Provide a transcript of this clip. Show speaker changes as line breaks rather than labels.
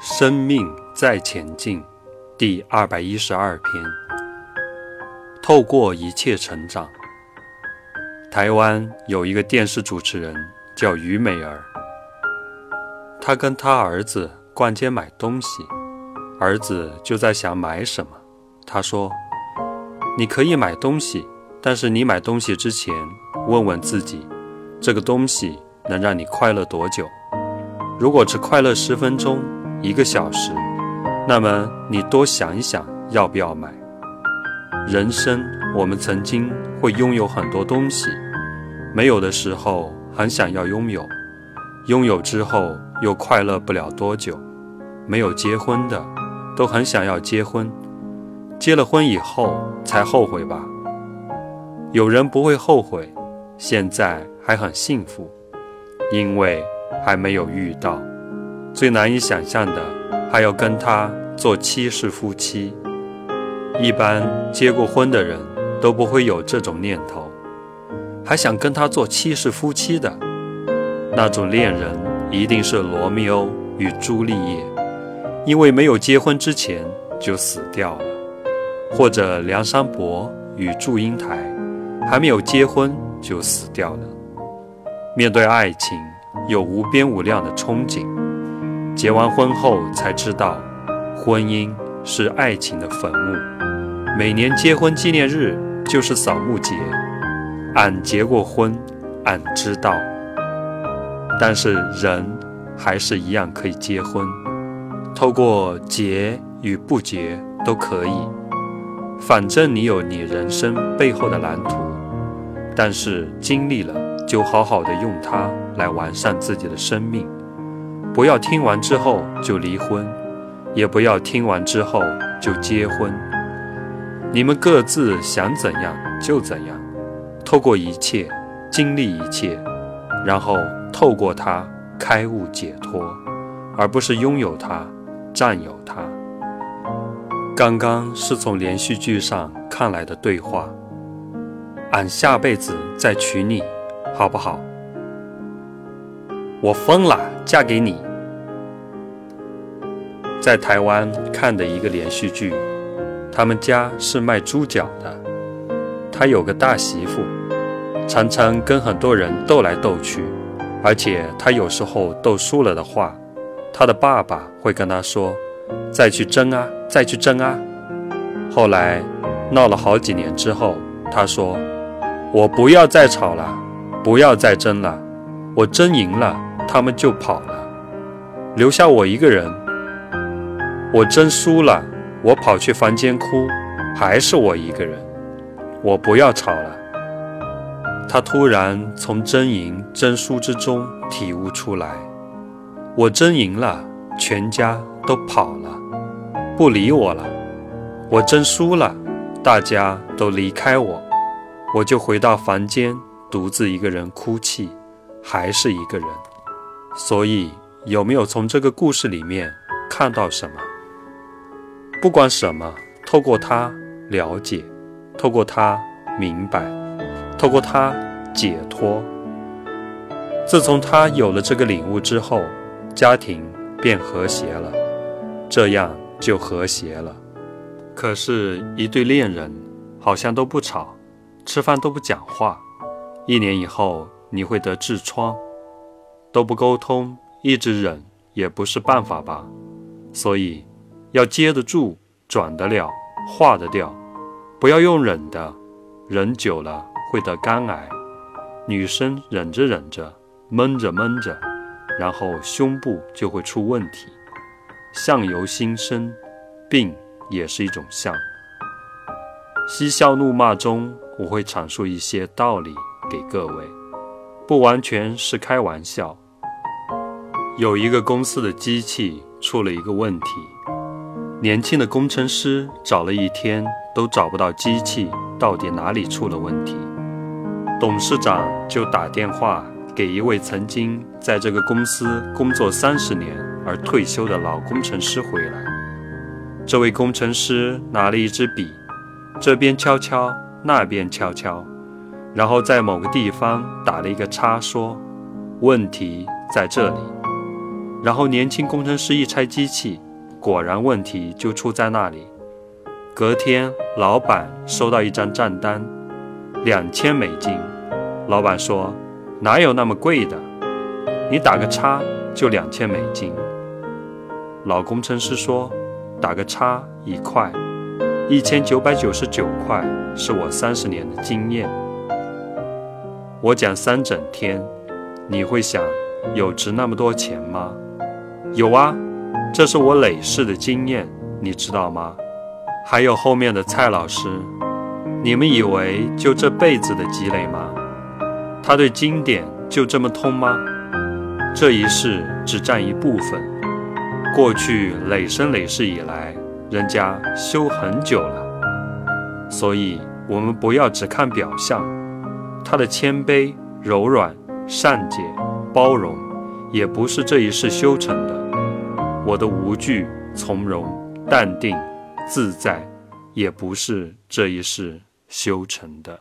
生命在前进，第二百一十二篇。透过一切成长。台湾有一个电视主持人叫于美儿，她跟她儿子逛街买东西，儿子就在想买什么。她说：“你可以买东西，但是你买东西之前，问问自己，这个东西能让你快乐多久？如果只快乐十分钟。”一个小时，那么你多想一想，要不要买？人生，我们曾经会拥有很多东西，没有的时候很想要拥有，拥有之后又快乐不了多久。没有结婚的，都很想要结婚，结了婚以后才后悔吧？有人不会后悔，现在还很幸福，因为还没有遇到。最难以想象的，还要跟他做七世夫妻。一般结过婚的人都不会有这种念头，还想跟他做七世夫妻的那种恋人，一定是罗密欧与朱丽叶，因为没有结婚之前就死掉了；或者梁山伯与祝英台，还没有结婚就死掉了。面对爱情，有无边无量的憧憬。结完婚后才知道，婚姻是爱情的坟墓。每年结婚纪念日就是扫墓节，俺结过婚，俺知道。但是人还是一样可以结婚，透过结与不结都可以。反正你有你人生背后的蓝图，但是经历了就好好的用它来完善自己的生命。不要听完之后就离婚，也不要听完之后就结婚。你们各自想怎样就怎样，透过一切经历一切，然后透过它开悟解脱，而不是拥有它、占有它。刚刚是从连续剧上看来的对话。俺下辈子再娶你，好不好？我疯了，嫁给你。在台湾看的一个连续剧，他们家是卖猪脚的。他有个大媳妇，常常跟很多人斗来斗去，而且他有时候斗输了的话，他的爸爸会跟他说：“再去争啊，再去争啊。”后来闹了好几年之后，他说：“我不要再吵了，不要再争了，我争赢了，他们就跑了，留下我一个人。”我真输了，我跑去房间哭，还是我一个人。我不要吵了。他突然从争赢、争输之中体悟出来：我争赢了，全家都跑了，不理我了；我争输了，大家都离开我，我就回到房间，独自一个人哭泣，还是一个人。所以，有没有从这个故事里面看到什么？不管什么，透过他了解，透过他明白，透过他解脱。自从他有了这个领悟之后，家庭便和谐了，这样就和谐了。可是，一对恋人好像都不吵，吃饭都不讲话，一年以后你会得痔疮，都不沟通，一直忍也不是办法吧？所以。要接得住，转得了，化得掉，不要用忍的，忍久了会得肝癌。女生忍着忍着，闷着闷着，然后胸部就会出问题。相由心生，病也是一种相。嬉笑怒骂中，我会阐述一些道理给各位，不完全是开玩笑。有一个公司的机器出了一个问题。年轻的工程师找了一天都找不到机器到底哪里出了问题，董事长就打电话给一位曾经在这个公司工作三十年而退休的老工程师回来。这位工程师拿了一支笔，这边敲敲，那边敲敲，然后在某个地方打了一个叉，说：“问题在这里。”然后年轻工程师一拆机器，果然问题就出在那里。隔天，老板收到一张账单，两千美金。老板说：“哪有那么贵的？你打个叉就两千美金。”老工程师说：“打个叉一块，一千九百九十九块是我三十年的经验。我讲三整天，你会想有值那么多钱吗？有啊，这是我累世的经验，你知道吗？还有后面的蔡老师，你们以为就这辈子的积累吗？他对经典就这么通吗？这一世只占一部分。”过去累生累世以来，人家修很久了，所以我们不要只看表象。他的谦卑、柔软、善解、包容，也不是这一世修成的。我的无惧、从容、淡定、自在，也不是这一世修成的。